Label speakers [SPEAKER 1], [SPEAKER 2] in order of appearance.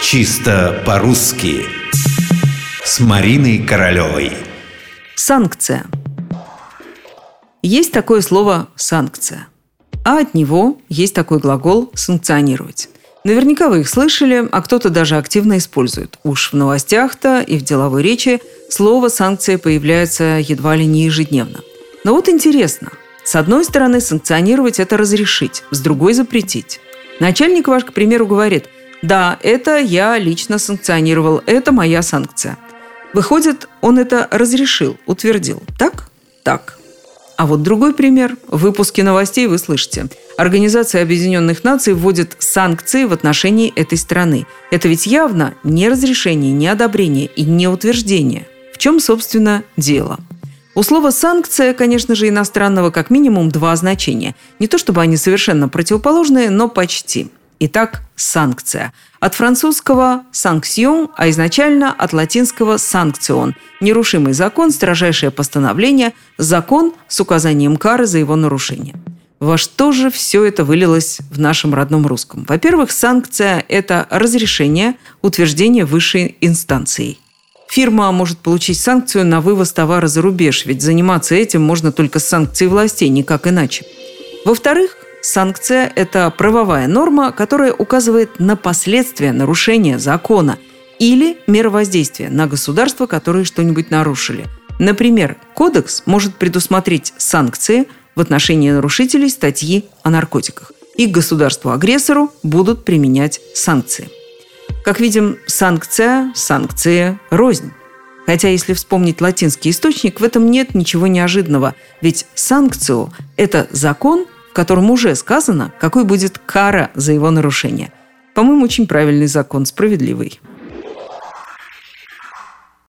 [SPEAKER 1] Чисто по-русски С Мариной Королевой
[SPEAKER 2] Санкция. Есть такое слово «санкция», а от него есть такой глагол «санкционировать». Наверняка вы их слышали, а кто-то даже активно использует. Уж в новостях-то и в деловой речи слово «санкция» появляется едва ли не ежедневно. Но вот интересно. С одной стороны, санкционировать – это разрешить, с другой – запретить. Начальник ваш, к примеру, говорит «Да, это я лично санкционировал, это моя санкция». Выходит, он это разрешил, утвердил. Так? Так. А вот другой пример. В выпуске новостей вы слышите. Организация Объединенных Наций вводит санкции в отношении этой страны. Это ведь явно не разрешение, не одобрение и не утверждение. В чем, собственно, дело? У слова «санкция», конечно же, иностранного как минимум два значения. Не то чтобы они совершенно противоположные, но почти. Итак, санкция. От французского «санкцион», а изначально от латинского «санкцион» – нерушимый закон, строжайшее постановление, закон с указанием кары за его нарушение. Во что же все это вылилось в нашем родном русском? Во-первых, санкция – это разрешение, утверждение высшей инстанцией. Фирма может получить санкцию на вывоз товара за рубеж, ведь заниматься этим можно только с санкцией властей, никак иначе. Во-вторых, Санкция – это правовая норма, которая указывает на последствия нарушения закона или мера воздействия на государство, которые что-нибудь нарушили. Например, кодекс может предусмотреть санкции в отношении нарушителей статьи о наркотиках. И к государству-агрессору будут применять санкции. Как видим, санкция, санкции – рознь. Хотя, если вспомнить латинский источник, в этом нет ничего неожиданного. Ведь санкцию – это закон – котором уже сказано, какой будет кара за его нарушение. По-моему, очень правильный закон, справедливый.